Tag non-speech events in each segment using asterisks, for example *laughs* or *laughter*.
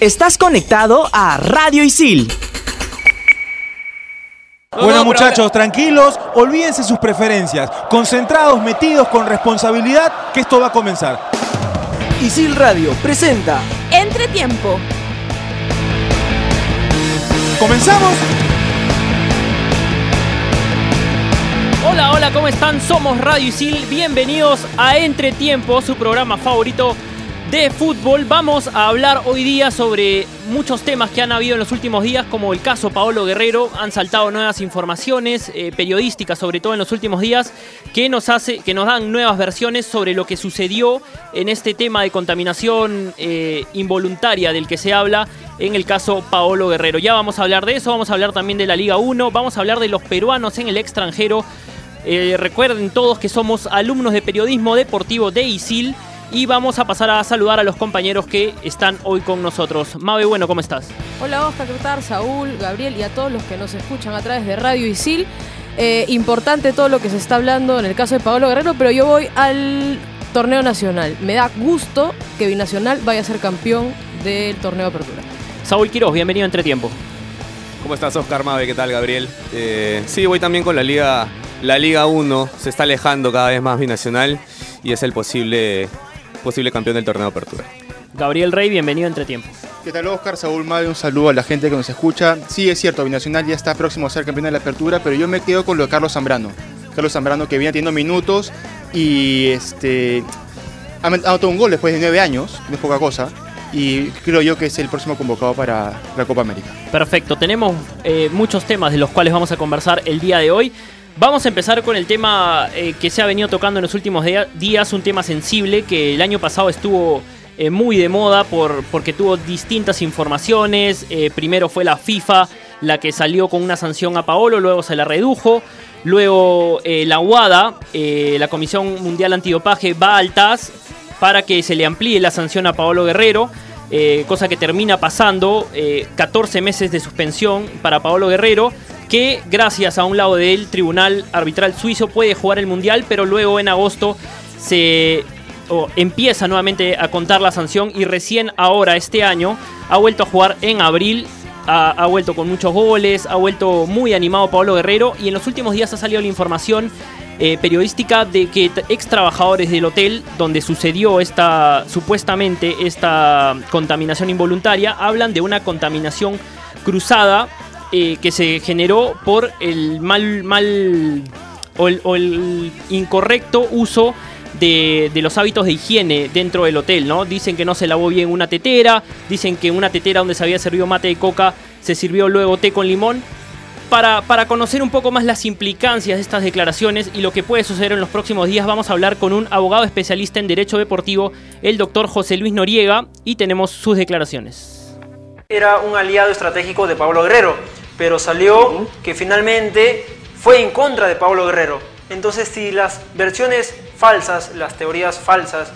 Estás conectado a Radio Isil. Bueno muchachos, tranquilos, olvídense sus preferencias, concentrados, metidos con responsabilidad, que esto va a comenzar. Isil Radio presenta Entretiempo. ¿Comenzamos? Hola, hola, ¿cómo están? Somos Radio Isil. Bienvenidos a Entretiempo, su programa favorito de fútbol. Vamos a hablar hoy día sobre muchos temas que han habido en los últimos días, como el caso Paolo Guerrero. Han saltado nuevas informaciones eh, periodísticas, sobre todo en los últimos días, que nos hace, que nos dan nuevas versiones sobre lo que sucedió en este tema de contaminación eh, involuntaria del que se habla en el caso Paolo Guerrero. Ya vamos a hablar de eso, vamos a hablar también de la Liga 1, vamos a hablar de los peruanos en el extranjero. Eh, recuerden todos que somos alumnos de periodismo deportivo de ISIL y vamos a pasar a saludar a los compañeros que están hoy con nosotros. Mabe, bueno, ¿cómo estás? Hola Oscar, ¿qué tal? Saúl, Gabriel y a todos los que nos escuchan a través de Radio Isil. Eh, importante todo lo que se está hablando en el caso de Pablo Guerrero, pero yo voy al torneo nacional. Me da gusto que Binacional vaya a ser campeón del torneo de apertura. Saúl Quiroz, bienvenido a Entretiempo. ¿Cómo estás, Oscar Mabe? ¿Qué tal, Gabriel? Eh, sí, voy también con la Liga, la Liga 1. Se está alejando cada vez más Binacional y es el posible posible campeón del torneo de apertura. Gabriel Rey, bienvenido a Entretiempo. ¿Qué tal Oscar? Saúl Mave, un saludo a la gente que nos escucha. Sí, es cierto, Binacional ya está próximo a ser campeón de la apertura, pero yo me quedo con lo de Carlos Zambrano. Carlos Zambrano que viene teniendo minutos y este, ha anotado un gol después de nueve años, no es poca cosa, y creo yo que es el próximo convocado para la Copa América. Perfecto, tenemos eh, muchos temas de los cuales vamos a conversar el día de hoy. Vamos a empezar con el tema eh, que se ha venido tocando en los últimos días, un tema sensible que el año pasado estuvo eh, muy de moda por, porque tuvo distintas informaciones. Eh, primero fue la FIFA la que salió con una sanción a Paolo, luego se la redujo. Luego la UADA, la Comisión Mundial Antidopaje, va al TAS para que se le amplíe la sanción a Paolo Guerrero. cosa que termina pasando 14 meses de suspensión para Paolo Guerrero que gracias a un lado del Tribunal Arbitral Suizo puede jugar el Mundial, pero luego en agosto se empieza nuevamente a contar la sanción y recién ahora, este año, ha vuelto a jugar en abril. Ha, vuelto con muchos goles, ha vuelto muy animado Pablo Guerrero y en los últimos días ha salido la información eh, periodística de que ex trabajadores del hotel donde sucedió esta supuestamente esta contaminación involuntaria hablan de una contaminación cruzada eh, que se generó por el mal, mal o el, incorrecto uso de, los hábitos de higiene dentro del hotel, ¿no? Dicen que no se lavó bien una tetera, dicen que una tetera donde se había servido mate de coca se sirvió luego té con limón. Para, para, conocer un poco más las implicancias de estas declaraciones y lo que puede suceder en los próximos días, vamos a hablar con un abogado especialista en Derecho Deportivo, el doctor José Luis Noriega, y tenemos sus declaraciones era un aliado estratégico de Pablo Guerrero, pero salió que finalmente fue en contra de Pablo Guerrero. Entonces, si las versiones falsas, las teorías falsas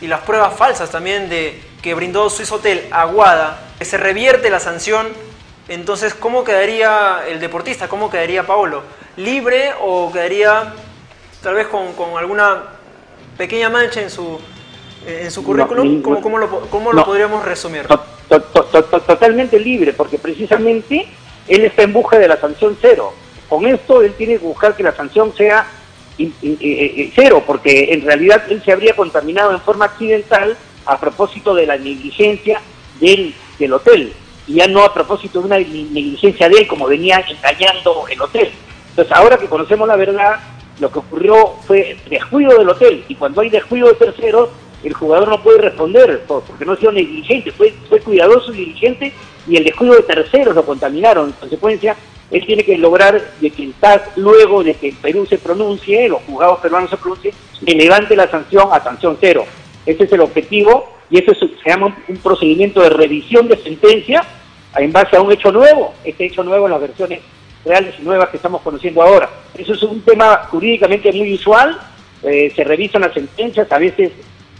y las pruebas falsas también de que brindó Swiss Hotel Aguada, que se revierte la sanción, entonces, ¿cómo quedaría el deportista? ¿Cómo quedaría Pablo? ¿Libre o quedaría tal vez con, alguna pequeña mancha en su, en su currículum? ¿Cómo, lo, lo podríamos resumir? totalmente libre, porque precisamente él está en busca de la sanción cero. Con esto él tiene que buscar que la sanción sea eh, eh, cero, porque en realidad él se habría contaminado en forma accidental a propósito de la negligencia del, del hotel, y ya no a propósito de una negligencia de él, como venía engañando el hotel. Entonces, ahora que conocemos la verdad, lo que ocurrió fue descuido del hotel, y cuando hay descuido de terceros, el jugador no puede responder porque no ha sido negligente, fue, fue cuidadoso y diligente y el descuido de terceros lo contaminaron. En consecuencia, él tiene que lograr de que el TAS, luego de que el Perú se pronuncie, los juzgados peruanos se pronuncien, le levante la sanción a sanción cero. Ese es el objetivo y eso se llama un procedimiento de revisión de sentencia en base a un hecho nuevo, este hecho nuevo en las versiones reales y nuevas que estamos conociendo ahora. Eso es un tema jurídicamente muy usual, eh, se revisan las sentencias, a veces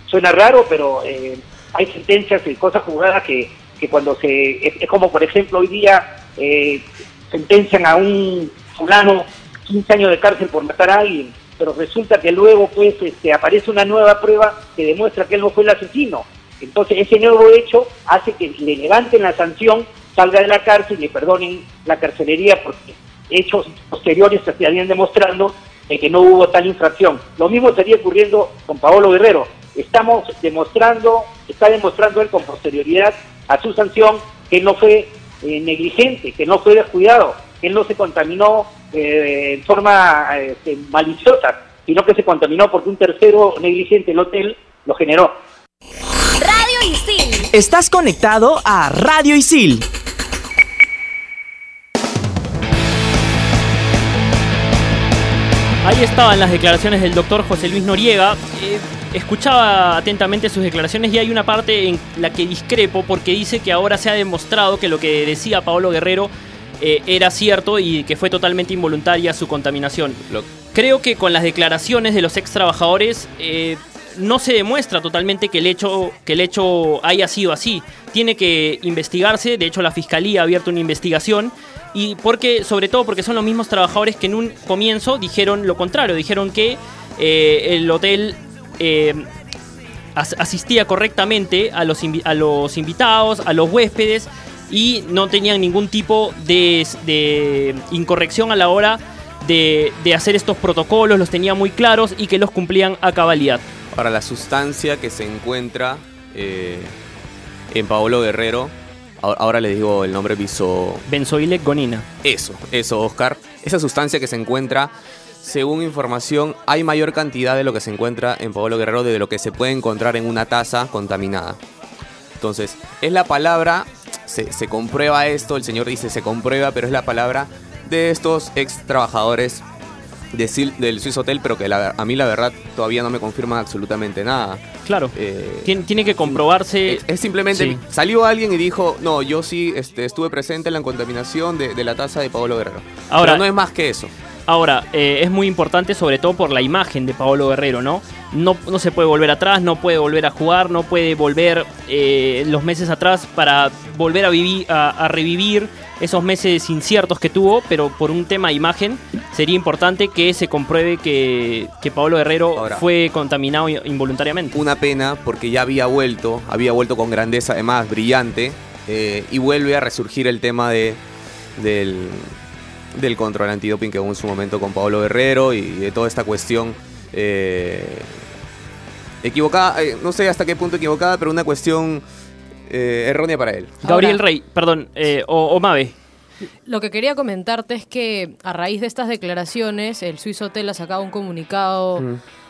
suena raro, pero eh, hay sentencias y cosas jugadas que, que cuando se... Es, como, por ejemplo, hoy día eh, sentencian a un fulano 15 años de cárcel por matar a alguien, pero resulta que luego pues este, aparece una nueva prueba que demuestra que él no fue el asesino. Entonces ese nuevo hecho hace que le levanten la sanción, salga de la cárcel y le perdonen la carcelería porque hechos posteriores se estarían demostrando de que no hubo tal infracción. Lo mismo estaría ocurriendo con Paolo Guerrero. Estamos demostrando, está demostrando él con posterioridad a su sanción que no fue eh, negligente, que no fue descuidado, que no se contaminó eh, en forma este, maliciosa, sino que se contaminó porque un tercero negligente, el hotel, lo generó. Radio Isil. Estás conectado a Radio Isil. Ahí estaban las declaraciones del doctor José Luis Noriega. Eh, escuchaba atentamente sus declaraciones y hay una parte en la que discrepo porque dice que ahora se ha demostrado que lo que decía Paolo Guerrero eh, era cierto y que fue totalmente involuntaria su contaminación. Creo que con las declaraciones de los ex trabajadores eh, no se demuestra totalmente que el, hecho, que el hecho haya sido así. Tiene que investigarse, de hecho la Fiscalía ha abierto una investigación y porque, sobre todo porque son los mismos trabajadores que en un comienzo dijeron lo contrario, dijeron que eh, el hotel eh, asistía correctamente a los, a los invitados, a los huéspedes y no tenían ningún tipo de, incorrección a la hora de, hacer estos protocolos, los tenía muy claros y que los cumplían a cabalidad. Para la sustancia que se encuentra eh, en Paolo Guerrero ahora le digo el nombre biso... Benzoilegonina. Eso, eso, Oscar. Esa sustancia que se encuentra, según información, hay mayor cantidad de lo que se encuentra en Pablo Guerrero de lo que se puede encontrar en una taza contaminada. Entonces, es la palabra, se, se comprueba esto, el señor dice se comprueba, pero es la palabra de estos ex trabajadores del Swiss Hotel, pero que a mí la verdad todavía no me confirma absolutamente nada. Claro. Eh, tiene, que comprobarse. Es, simplemente salió alguien y dijo, no, yo sí este, estuve presente en la contaminación de, la taza de Pablo Guerrero. Ahora, no es más que eso. Ahora, eh, es muy importante sobre todo por la imagen de Paolo Guerrero, ¿no? No, no se puede volver atrás, no puede volver a jugar, no puede volver eh, los meses atrás para volver a, vivir, a, revivir esos meses inciertos que tuvo, pero por un tema de imagen sería importante que se compruebe que, que Paolo Guerrero fue contaminado involuntariamente. Una pena porque ya había vuelto, había vuelto con grandeza además, brillante, eh, y vuelve a resurgir el tema de, del del control antidoping que hubo en su momento con Pablo Guerrero y de toda esta cuestión eh, equivocada, eh, no sé hasta qué punto equivocada, pero una cuestión eh, errónea para él. Gabriel Rey, perdón, o, Mabe. Lo que quería comentarte es que a raíz de estas declaraciones, el Swiss Hotel ha sacado un comunicado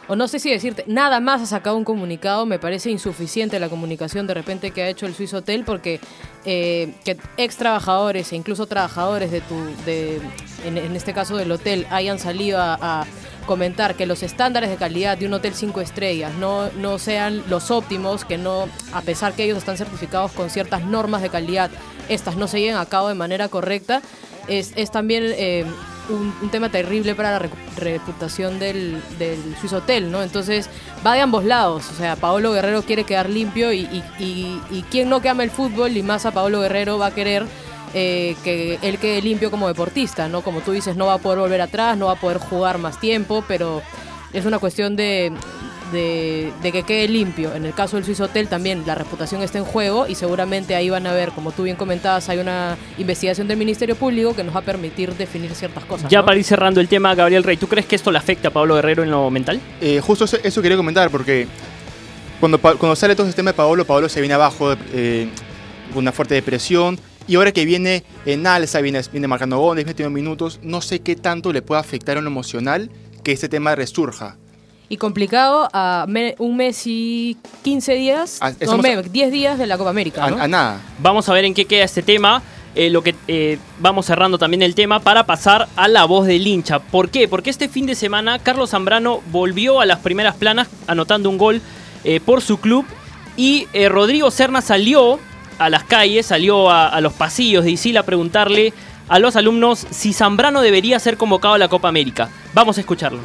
o no sé si decirte, nada más ha sacado un comunicado, me parece insuficiente la comunicación de repente que ha hecho el Swiss Hotel porque eh, que ex trabajadores e incluso trabajadores de tu, de, en, este caso del hotel, hayan salido a, comentar que los estándares de calidad de un hotel cinco estrellas no, no sean los óptimos, que no, a pesar que ellos están certificados con ciertas normas de calidad, estas no se lleven a cabo de manera correcta, es, es también eh, un, tema terrible para la reputación del, del Swiss Hotel, ¿no? Entonces va de ambos lados. O sea, Paolo Guerrero quiere quedar limpio y, y, y, quien no que ama el fútbol y más a Paolo Guerrero va a querer eh, que él quede limpio como deportista, ¿no? Como tú dices, no va a poder volver atrás, no va a poder jugar más tiempo, pero es una cuestión de, de, que quede limpio. En el caso del Swiss Hotel también la reputación está en juego y seguramente ahí van a ver, como tú bien comentabas, hay una investigación del Ministerio Público que nos va a permitir definir ciertas cosas. Ya para ir cerrando el tema, Gabriel Rey, ¿tú crees que esto le afecta a Pablo Guerrero en lo mental? Eh, justo eso, quería comentar porque cuando, cuando sale todo el tema de Pablo, Pablo se viene abajo eh, con una fuerte depresión. Y ahora que viene en alza, viene, viene marcando goles, metiendo minutos, no sé qué tanto le puede afectar en lo emocional que este tema resurja y complicado a un mes y 15 días, ah, no, 10 días de la Copa América. A, nada. Vamos a ver en qué queda este tema. Eh, lo que eh, vamos cerrando también el tema para pasar a la voz del hincha. ¿Por qué? Porque este fin de semana Carlos Zambrano volvió a las primeras planas anotando un gol eh, por su club y Rodrigo Serna salió a las calles, salió a, los pasillos de Isil a preguntarle a los alumnos si Zambrano debería ser convocado a la Copa América. Vamos a escucharlo.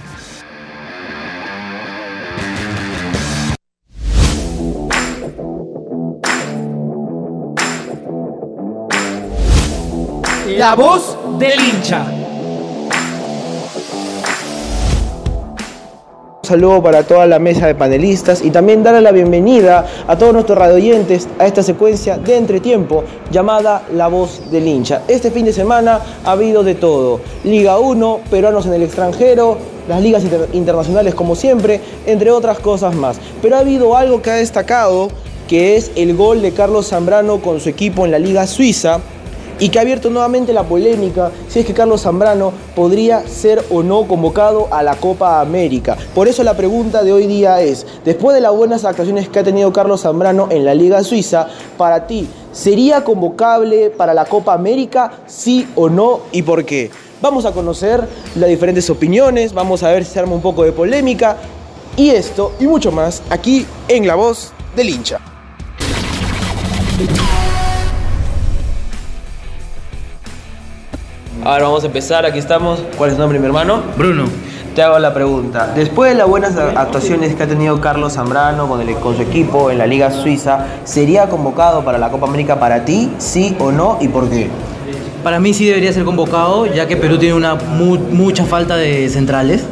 La voz del hincha. Saludo para toda la mesa de panelistas y también darle la bienvenida a todos nuestros radioyentes a esta secuencia de entretiempo llamada La Voz del Hincha. Este fin de semana ha habido de todo. Liga 1, peruanos en el extranjero, las ligas inter- internacionales como siempre, entre otras cosas más. Pero ha habido algo que ha destacado, que es el gol de Carlos Zambrano con su equipo en la Liga Suiza y que ha abierto nuevamente la polémica si es que Carlos Zambrano podría ser o no convocado a la Copa América. Por eso la pregunta de hoy día es, después de las buenas actuaciones que ha tenido Carlos Zambrano en la Liga Suiza, para ti, ¿sería convocable para la Copa América, sí o no y por qué? Vamos a conocer las diferentes opiniones, vamos a ver si se arma un poco de polémica y esto y mucho más aquí en La Voz del Hincha. Ahora vamos a empezar, aquí estamos. ¿Cuál es tu nombre, mi hermano? Bruno. Te hago la pregunta. Después de las buenas actuaciones que ha tenido Carlos Zambrano con, el- con su equipo en la Liga Suiza, ¿sería convocado para la Copa América para ti, sí o no y por qué? Para mí sí debería ser convocado, ya que Perú tiene una mu- mucha falta de centrales.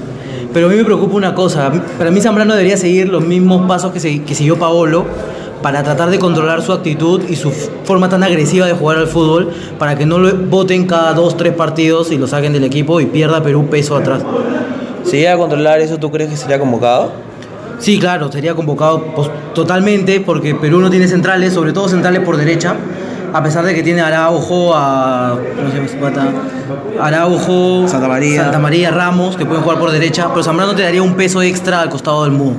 Pero a mí me preocupa una cosa. Para mí Zambrano debería seguir los mismos pasos que, se- que siguió Paolo para tratar de controlar su actitud y su forma tan agresiva de jugar al fútbol para que no lo voten cada dos, tres partidos y lo saquen del equipo y pierda Perú peso atrás. Si llega a controlar eso, ¿tú crees que sería convocado? Sí, claro, sería convocado pues, totalmente porque Perú no tiene centrales, sobre todo centrales por derecha, a pesar de que tiene a Araujo, a ¿cómo se llama ese pata? Araujo, Santa María. Santa María, Ramos, que pueden jugar por derecha, pero Zambrano te daría un peso extra al costado del muro.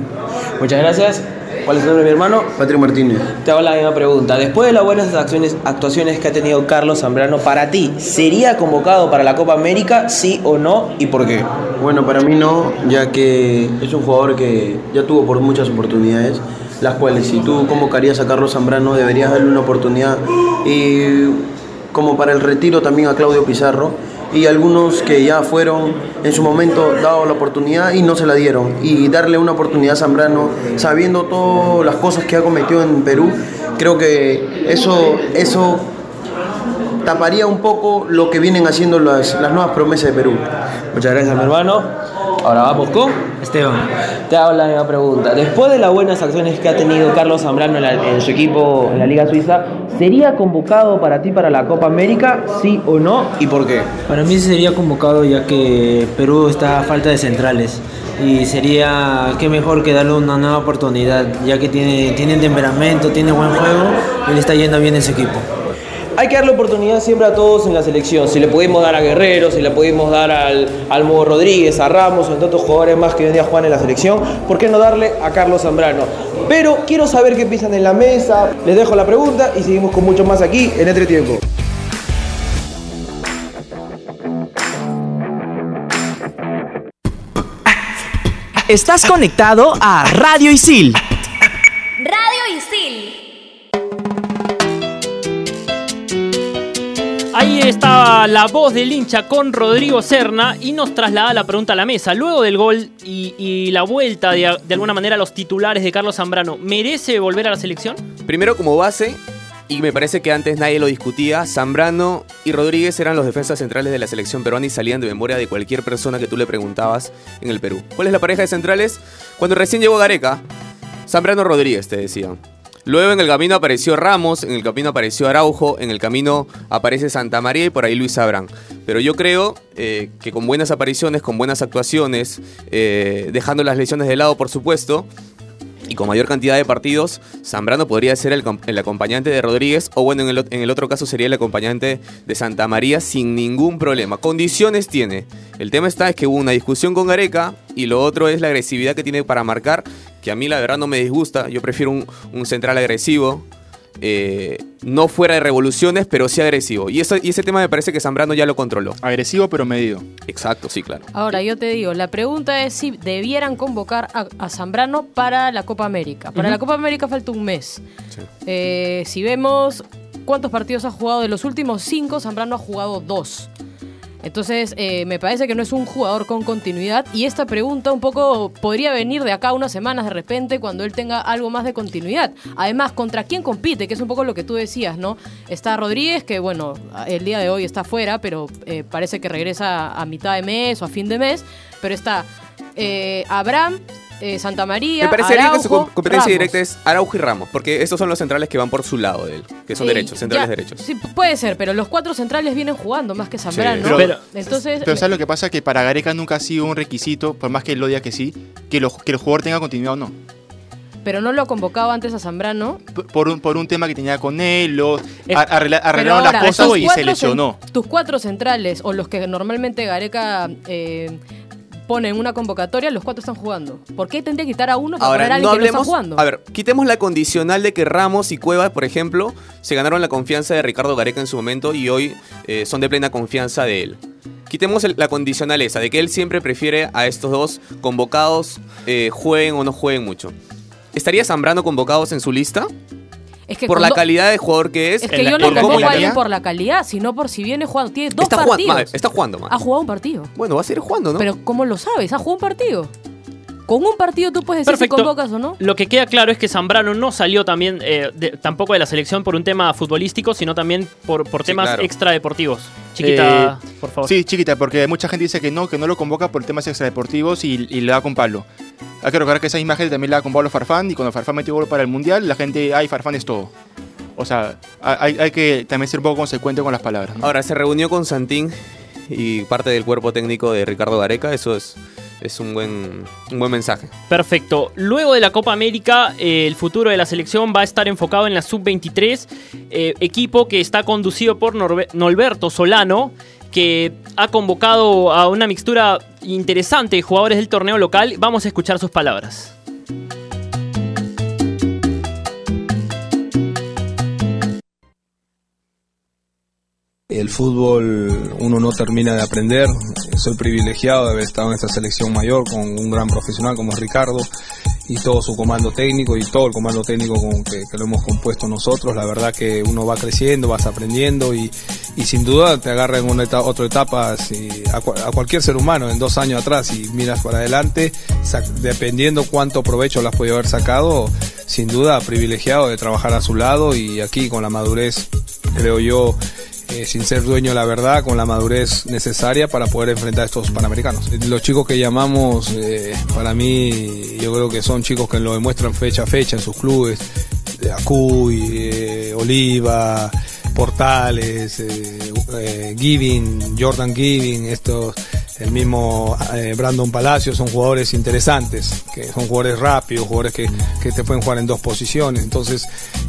Muchas gracias. ¿Cuál es tu nombre, mi hermano? Patrick Martínez. Te hago la misma pregunta. Después de las buenas acciones, actuaciones que ha tenido Carlos Zambrano, para ti, ¿sería convocado para la Copa América, sí o no y por qué? Bueno, para mí no, ya que es un jugador que ya tuvo por muchas oportunidades, las cuales si tú convocarías a Carlos Zambrano deberías darle una oportunidad y como para el retiro también a Claudio Pizarro y algunos que ya fueron en su momento dado la oportunidad y no se la dieron y darle una oportunidad a Zambrano sabiendo todas las cosas que ha cometido en Perú, creo que eso eso taparía un poco lo que vienen haciendo las, las nuevas promesas de Perú. Muchas gracias, mi hermano. Ahora vamos con Esteban. Te hago la misma pregunta. Después de las buenas acciones que ha tenido Carlos Zambrano en, su equipo en la Liga Suiza, ¿sería convocado para ti para la Copa América, sí o no y por qué? Para mí sería convocado ya que Perú está a falta de centrales y sería que mejor que darle una nueva oportunidad ya que tiene, tiene temperamento, tiene buen juego y le está yendo bien en su equipo. Hay que darle oportunidad siempre a todos en la selección. Si le pudimos dar a Guerrero, si le pudimos dar al, al Rodríguez, a Ramos a tantos jugadores más que hoy en día juegan en la selección, ¿por qué no darle a Carlos Zambrano? Pero quiero saber qué piensan en la mesa. Les dejo la pregunta y seguimos con mucho más aquí en Entretiempo. Estás conectado a Radio Isil. Ahí estaba la voz del hincha con Rodrigo Serna y nos traslada la pregunta a la mesa. Luego del gol y, la vuelta de, de alguna manera a los titulares de Carlos Zambrano, ¿merece volver a la selección? Primero como base, y me parece que antes nadie lo discutía, Zambrano y Rodríguez eran los defensas centrales de la selección peruana y salían de memoria de cualquier persona que tú le preguntabas en el Perú. ¿Cuál es la pareja de centrales? Cuando recién llegó Gareca, Zambrano Rodríguez te decían. Luego en el camino apareció Ramos, en el camino apareció Araujo, en el camino aparece Santa María y por ahí Luis Abrán. Pero yo creo eh, que con buenas apariciones, con buenas actuaciones, eh, dejando las lesiones de lado por supuesto, y con mayor cantidad de partidos, Zambrano podría ser el, com- el acompañante de Rodríguez o bueno, en el, otro caso sería el acompañante de Santa María sin ningún problema. Condiciones tiene. El tema está es que hubo una discusión con Gareca y lo otro es la agresividad que tiene para marcar, que a mí la verdad no me disgusta. Yo prefiero un central agresivo. Eh, no fuera de revoluciones, pero sí agresivo. Y, eso, y ese tema me parece que Zambrano ya lo controló. Agresivo pero medido. Exacto, sí, claro. Ahora, yo te digo, la pregunta es si debieran convocar a, a Zambrano para la Copa América. Para la Copa América falta un mes. Eh, si vemos cuántos partidos ha jugado de los últimos cinco, Zambrano ha jugado dos. Entonces, eh, me parece que no es un jugador con continuidad y esta pregunta un poco podría venir de acá unas semanas de repente cuando él tenga algo más de continuidad. Además, ¿contra quién compite? Que es un poco lo que tú decías, ¿no? Está Rodríguez, que bueno, el día de hoy está fuera, pero eh, parece que regresa a mitad de mes o a fin de mes. Pero está eh, Abraham, eh, Santa María, Me parecería que su Araujo, com- competencia Ramos. directa es Araujo y Ramos, porque estos son los centrales que van por su lado de él, que son Eh, derechos, centrales ya, derechos. Sí, puede ser, pero los cuatro centrales vienen jugando más que Zambrano. Pero- Pero- Entonces, Pero ¿sabes lo que pasa? Que para Gareca nunca ha sido un requisito, por más que él lo diga que sí, que, lo- que el jugador tenga continuidad o no. pero no lo convocaba antes a Zambrano. Por un, por un tema que tenía con él, lo, Es- a- arregla- Pero arreglaron ahora, las cosas y se lesionó. Tus cuatro centrales, o los que normalmente Gareca eh, pone en una convocatoria, los cuatro están jugando. ¿Por qué tendría que quitar a uno para poner a Ahora, alguien no que no está hablemos. jugando? A ver, quitemos la condicional de que Ramos y Cueva, por ejemplo, se ganaron la confianza de Ricardo Gareca en su momento y hoy eh, son de plena confianza de él. Quitemos el- la condicional esa, de que él siempre prefiere a estos dos convocados, eh, jueguen o no jueguen mucho. ¿Estaría Zambrano convocados en su lista? Es que por la calidad de jugador que es. Es que yo no cómo convoco a por la calidad, sino por si viene jugando. Tiene dos Está jugando, partidos. madre, está jugando, madre. Ha jugado un partido. Bueno, va a seguir jugando, ¿no? Pero ¿cómo lo sabes? Ha jugado un partido. Con un partido tú puedes decir Perfecto. si convocas o no. Lo que queda claro es que Zambrano no salió también eh, de- tampoco de la selección por un tema futbolístico, sino también por, por temas claro. extradeportivos. Chiquita, Eh, por favor. Sí, chiquita, porque mucha gente dice que no, que no lo convoca por temas extradeportivos y, y le da con palo. Hay que recordar que esa imagen también la da con Pablo Farfán y cuando Farfán metió gol para el Mundial, la gente, ay, Farfán es todo. O sea, hay, hay que también ser un poco consecuente con las palabras. ¿no? Ahora, se reunió con Santín y parte del cuerpo técnico de Ricardo Gareca. Eso es, es un, buen, un buen mensaje. Perfecto. Luego de la Copa América, eh, el futuro de la selección va a estar enfocado en la Sub-23, eh, equipo que está conducido por Norbe- Norberto Solano, que ha convocado a una mixtura interesante de jugadores del torneo local. Vamos a escuchar sus palabras. El fútbol uno no termina de aprender. Soy privilegiado de haber estado en esta selección mayor con un gran profesional como es Ricardo y todo su comando técnico y todo el comando técnico con que, lo hemos compuesto nosotros. La verdad que uno va creciendo, vas aprendiendo y, sin duda te agarra en una eta- otra etapa a, cua- a cualquier ser humano en dos años atrás y miras para adelante, dependiendo cuánto provecho las puede haber sacado, sin duda privilegiado de trabajar a su lado y aquí con la madurez, creo yo, eh, sin ser dueño de la verdad, con la madurez necesaria para poder enfrentar a estos panamericanos. Los chicos que llamamos, eh, para mí, yo creo que son chicos que lo demuestran fecha a fecha en sus clubes. De Acuy, eh, Oliva, Portales, eh, eh, Giving, Jordan Giving, estos, el mismo eh, Brandon Palacio, son jugadores interesantes, que son jugadores rápidos, jugadores que, que te pueden jugar en dos posiciones. Entonces,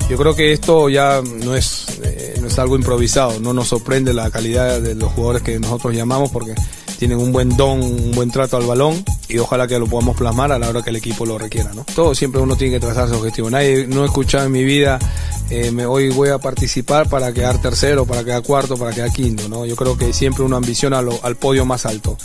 yo creo que esto ya no es, eh, no es algo improvisado, no nos sorprende la calidad de los jugadores que nosotros llamamos porque tienen un buen don, un buen trato al balón y ojalá que lo podamos plasmar a la hora que el equipo lo requiera. ¿no? Todo siempre uno tiene que trazar su objetivo. Nadie, no he escuchado en mi vida, eh, me, hoy voy a participar para quedar tercero, para quedar cuarto, para quedar quinto. ¿no? Yo creo que siempre uno ambiciona lo- al podio más alto.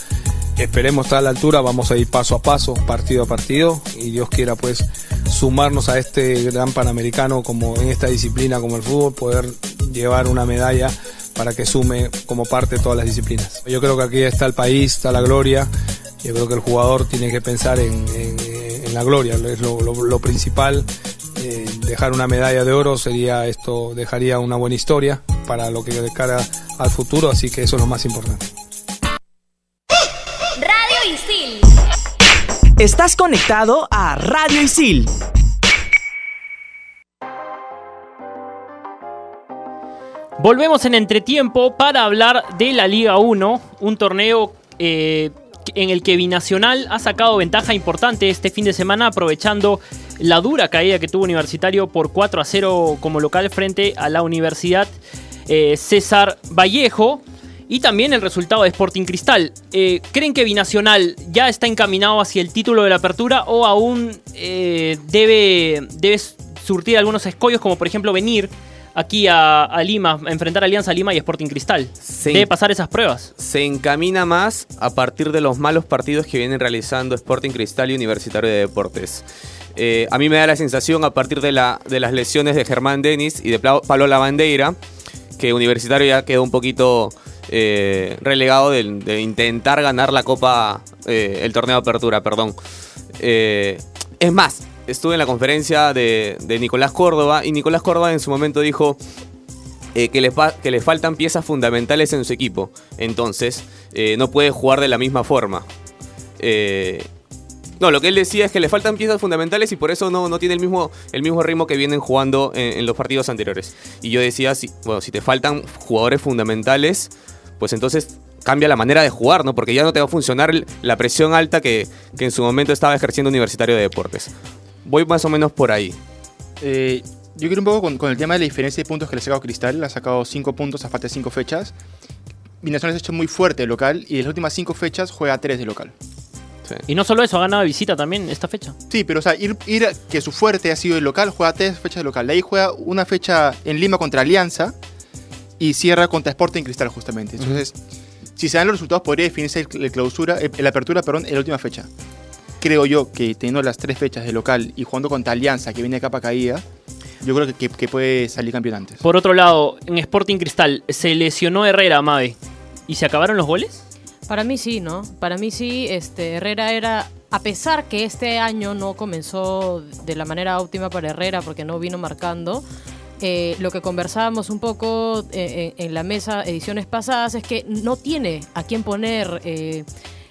Esperemos estar a la altura, vamos a ir paso a paso, partido a partido y Dios quiera pues sumarnos a este gran panamericano como en esta disciplina como el fútbol, poder llevar una medalla para que sume como parte de todas las disciplinas. Yo creo que aquí está el país, está la gloria, yo creo que el jugador tiene que pensar en, en- en la gloria, es lo, lo- lo principal. Eh, dejar una medalla de oro sería esto, dejaría una buena historia para lo que de cara al futuro, así que eso es lo más importante. Radio Isil. Estás conectado a Radio Isil. Volvemos en entretiempo para hablar de la Liga 1, un torneo eh, en el que Binacional ha sacado ventaja importante este fin de semana aprovechando la dura caída que tuvo Universitario por 4 a 0 como local frente a la Universidad eh, César Vallejo y también el resultado de Sporting Cristal. Eh, ¿Creen que Binacional ya está encaminado hacia el título de la apertura o aún debe, debe surtir algunos escollos como por ejemplo venir aquí a, a Lima, a enfrentar a Alianza Lima y Sporting Cristal? Debe pasar esas pruebas. Se encamina más a partir de los malos partidos que vienen realizando Sporting Cristal y Universitario de Deportes. Eh, a mí me da la sensación, a partir de, la, de las lesiones de Germán Denis y de Pablo Lavandeira, que Universitario ya quedó un poquito eh, relegado de, de intentar ganar la Copa, eh, el torneo de apertura, perdón. Eh, es más, estuve en la conferencia de, Nicolás Córdoba y Nicolás Córdoba en su momento dijo eh, que, le que faltan piezas fundamentales en su equipo. Entonces, eh, no puede jugar de la misma forma. Eh, No, lo que él decía es que le faltan piezas fundamentales y por eso no, no tiene el mismo, el mismo ritmo que vienen jugando en, los partidos anteriores. Y yo decía, si, bueno, si te faltan jugadores fundamentales, pues entonces cambia la manera de jugar, ¿no? Porque ya no te va a funcionar la presión alta que, que en su momento estaba ejerciendo Universitario de Deportes. Voy más o menos por ahí. Eh, yo quiero un poco con, con el tema de la diferencia de puntos que le ha sacado Cristal. Le ha sacado 5 puntos a falta de 5 fechas. Binacional se ha hecho muy fuerte de local y en las últimas 5 fechas juega 3 de local. Y no solo eso, ha ganado de visita también esta fecha. Sí, pero o sea, ir, que su fuerte ha sido el local, juega 3 fechas de local. De ahí juega una fecha en Lima contra Alianza y cierra contra Sporting Cristal justamente. Entonces, si se dan los resultados podría definirse el, el clausura, el, el apertura, perdón, en la última fecha. Creo yo que teniendo las tres fechas de local y jugando contra Alianza, que viene de capa caída, yo creo que, que- que puede salir campeón antes. Por otro lado, en Sporting Cristal, se lesionó Herrera, Mabe. ¿Y se acabaron los goles? Para mí sí, ¿no? Para mí sí, este, Herrera era, a pesar que este año no comenzó de la manera óptima para Herrera porque no vino marcando, eh, lo que conversábamos un poco eh, en, en la mesa ediciones pasadas es que no tiene a quién poner eh,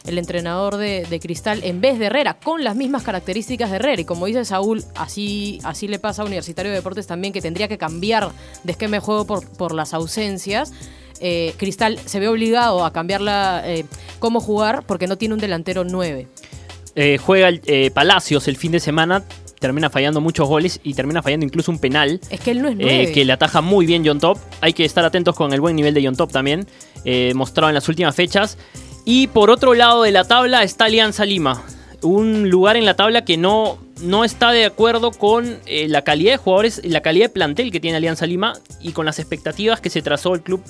el entrenador de, de Cristal en vez de Herrera, con las mismas características de Herrera. Y como dice Saúl, así, así le pasa a Universitario de Deportes también, que tendría que cambiar de esquema de juego por, por las ausencias. Eh, Cristal se ve obligado a cambiar la, eh, cómo jugar porque no tiene un delantero 9. Eh, juega el, eh, Palacios el fin de semana, termina fallando muchos goles y termina fallando incluso un penal. Es que él no es eh, 9. que le ataja muy bien John Top. Hay que estar atentos con el buen nivel de John Top también, eh, mostrado en las últimas fechas. Y por otro lado de la tabla está Alianza Lima. Un lugar en la tabla que no, no está de acuerdo con eh, la calidad de jugadores, la calidad de plantel que tiene Alianza Lima y con las expectativas que se trazó el club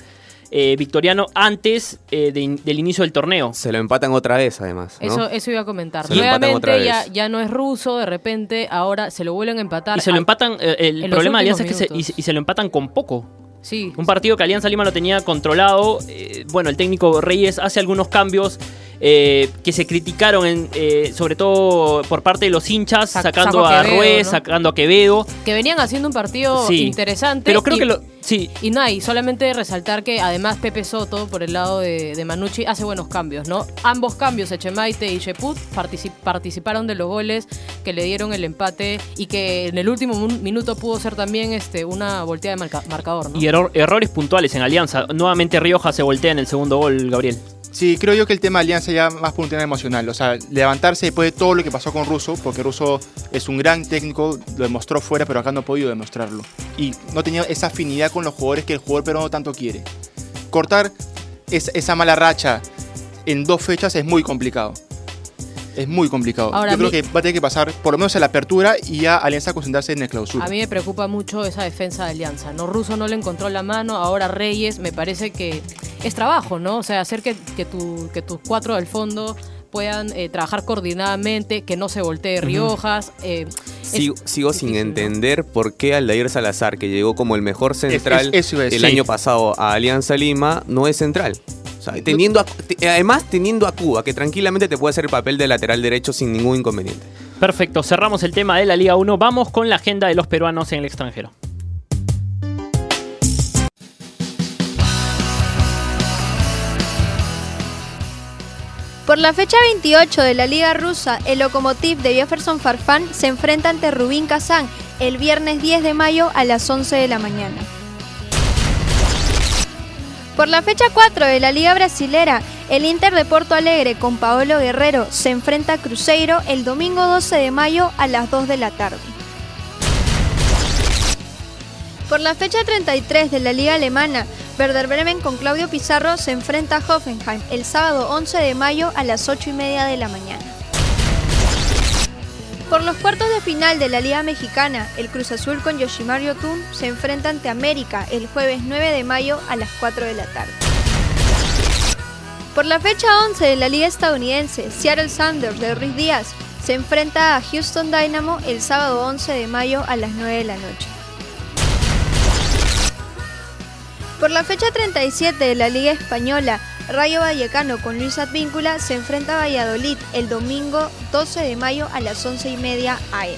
eh, victoriano antes eh, de in- del inicio del torneo. Se lo empatan otra vez, además. ¿no? Eso, eso iba a comentar. Se lo empatan otra Nuevamente ya, vez. ya no es ruso, de repente ahora se lo vuelven a empatar. Y se lo empatan, eh, el problema de Alianza es que se, y, minutos. y se lo empatan con poco. Sí. Un partido que Alianza Lima lo tenía controlado. eh, bueno, el técnico Reyes hace algunos cambios eh, que se criticaron, en, eh, sobre todo por parte de los hinchas, sacando a Quevedo, Ruiz, ¿no? sacando a Quevedo. que venían haciendo un partido Sí. interesante. Pero creo y- que lo. Sí. Y nada, y solamente resaltar que además Pepe Soto, por el lado de, de Manucci, hace buenos cambios, ¿no? Ambos cambios, Echemaite y Sheput, partici- participaron de los goles que le dieron el empate y que en el último minuto pudo ser también este, una volteada de marca- marcador, ¿no? Y error- errores puntuales en Alianza. Nuevamente Rioja se voltea en el segundo gol, Gabriel. Sí, creo yo que el tema de Alianza ya más por un tema emocional. O sea, levantarse después de todo lo que pasó con Russo, porque Russo es un gran técnico, lo demostró fuera, pero acá no ha podido demostrarlo. Y no tenía esa afinidad con los jugadores que el jugador peruano tanto quiere. Cortar es- esa mala racha en dos fechas es muy complicado. Es muy complicado. Ahora, yo creo que va a tener que pasar por lo menos a la apertura y ya Alianza concentrarse en el clausura. A mí me preocupa mucho esa defensa de Alianza. No Russo no le encontró la mano, ahora Reyes me parece que es trabajo, ¿no? O sea, hacer que, que, tu- que tus cuatro del fondo puedan eh, trabajar coordinadamente, que no se voltee Riojas. eh, Sigo, sigo sin entender por qué Aldair Salazar, que llegó como el mejor central es- el año pasado a Alianza Lima, no es central. O sea, teniendo a- te- además, teniendo a Cuba, que tranquilamente te puede hacer el papel de lateral derecho sin ningún inconveniente. Perfecto, cerramos el tema de la Liga 1. Vamos con la agenda de los peruanos en el extranjero. Por la fecha 28 de la Liga Rusa, el Lokomotiv de Jefferson Farfán se enfrenta ante Rubín Kazán el viernes 10 de mayo a las 11 de la mañana. Por la fecha 4 de la Liga Brasilera, el Inter de Porto Alegre con Paolo Guerrero se enfrenta a Cruzeiro el domingo 12 de mayo a las 2 de la tarde. Por la fecha 33 de la Liga Alemana, Werder Bremen con Claudio Pizarro se enfrenta a Hoffenheim el sábado 11 de mayo a las 8 y media de la mañana. Por los cuartos de final de la Liga Mexicana, el Cruz Azul con Yoshimaru Yotun se enfrenta ante América el jueves 9 de mayo a las 4 de la tarde. Por la fecha 11 de la Liga Estadounidense, Seattle Sanders de Ruiz Díaz se enfrenta a Houston Dynamo el sábado 11 de mayo a las 9 de la noche. Por la fecha 37 de la Liga Española, Rayo Vallecano con Luis Advíncula se enfrenta a Valladolid el domingo 12 de mayo a las 11 y media AM.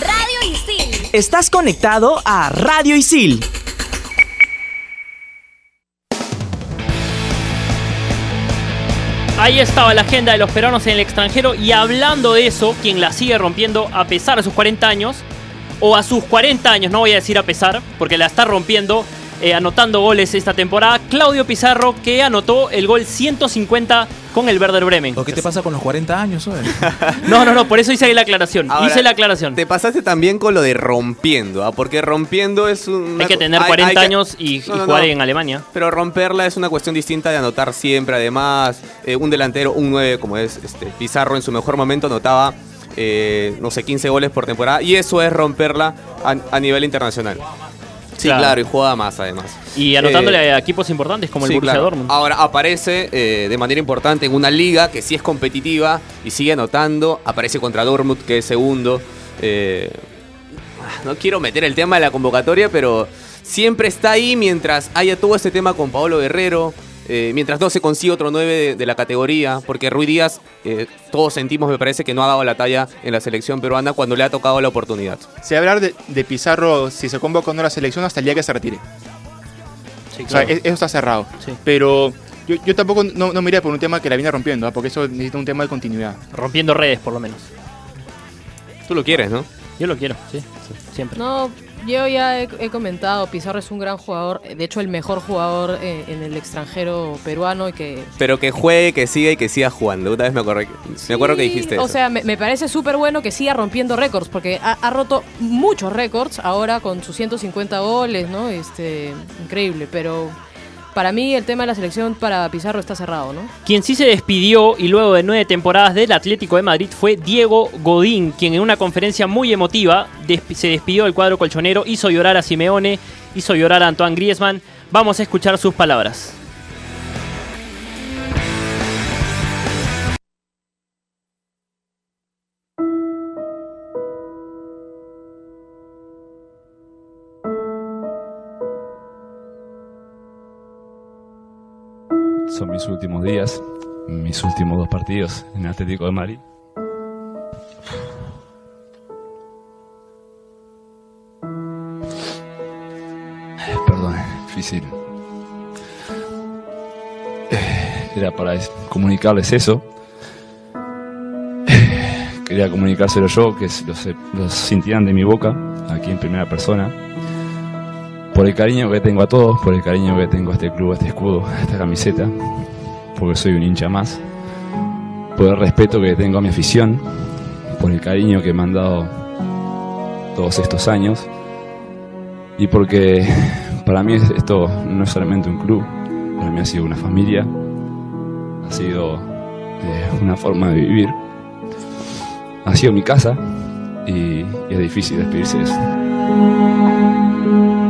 Radio Isil. Estás conectado a Radio Isil. Ahí estaba la agenda de los peruanos en el extranjero y hablando de eso, quien la sigue rompiendo a pesar de sus 40 años, o a sus 40 años, no voy a decir a pesar, porque la está rompiendo, eh, anotando goles esta temporada, Claudio Pizarro, que anotó el gol 150 con el Werder Bremen. ¿O qué te pasa con los 40 años, oye? *laughs* No, no, no, por eso hice ahí la aclaración. Ahora, hice la aclaración. Te pasaste también con lo de rompiendo, ¿ah? porque rompiendo es un. Hay que tener 40 años y, y jugar en Alemania. Pero romperla es una cuestión distinta de anotar siempre. Además, eh, un delantero, un 9 como es este, Pizarro en su mejor momento, anotaba, eh, no sé, 15 goles por temporada. Y eso es romperla a, a nivel internacional. Sí, Claro. claro. y juega más además. Y anotándole Eh, a equipos importantes como el Sí, Borussia claro. Dortmund. Ahora aparece eh, de manera importante en una liga que sí es competitiva y sigue anotando. Aparece contra Dortmund, que es segundo. Eh, no quiero meter el tema de la convocatoria, pero siempre está ahí mientras haya todo este tema con Paolo Guerrero. Eh, mientras no se consigue otro 9 de, de la categoría, porque Rui Díaz, eh, todos sentimos, me parece, que no ha dado la talla en la selección peruana cuando le ha tocado la oportunidad. Se va a hablar de, de Pizarro si se convoca o no la selección hasta el día que se retire. O sea, e- eso está cerrado. Pero yo, yo tampoco no, no me iría por un tema que la viene rompiendo, ¿ah? porque eso necesita un tema de continuidad. Rompiendo redes, por lo menos. Tú lo quieres, ¿no? Yo lo quiero, sí. Siempre. No, yo ya he, he comentado, Pizarro es un gran jugador, de hecho el mejor jugador eh, en el extranjero peruano y que... Pero que juegue, que siga y que siga jugando. Una vez me acuerdo me acuerdo que dijiste O eso. sea, me, me parece súper bueno que siga rompiendo récords, porque ha, ha roto muchos récords ahora con sus 150 goles, ¿no? Este, increíble, pero para mí el tema de la selección para Pizarro está cerrado, ¿no? Quien sí se despidió y luego de nueve temporadas del Atlético de Madrid fue Diego Godín, quien en una conferencia muy emotiva se despidió del cuadro colchonero, hizo llorar a Simeone, hizo llorar a Antoine Griezmann. Vamos a escuchar sus palabras. Son mis últimos días, mis últimos dos partidos en Atlético de Madrid. Eh, Perdón, difícil. Eh, Era para es- comunicarles eso. Eh, Quería comunicárselo yo, que lo sintieran de mi boca, aquí en primera persona. Por el cariño que tengo a todos, por el cariño que tengo a este club, a este escudo, a esta camiseta, porque soy un hincha más, por el respeto que tengo a mi afición, por el cariño que me han dado todos estos años y porque para mí esto no es solamente un club, para mí ha sido una familia, ha sido eh, una forma de vivir, ha sido mi casa y, y es difícil despedirse de eso.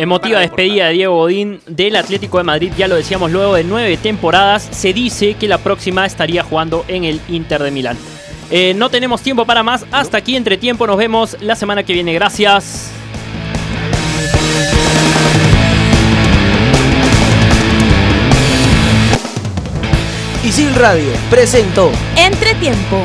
Emotiva despedida de Diego Godín del Atlético de Madrid, ya lo decíamos luego de nueve temporadas. Se dice que la próxima estaría jugando en el Inter de Milán. Eh, no tenemos tiempo para más. Hasta aquí entre tiempo. Nos vemos la semana que viene. Gracias. Isil Radio presentó Entretiempo.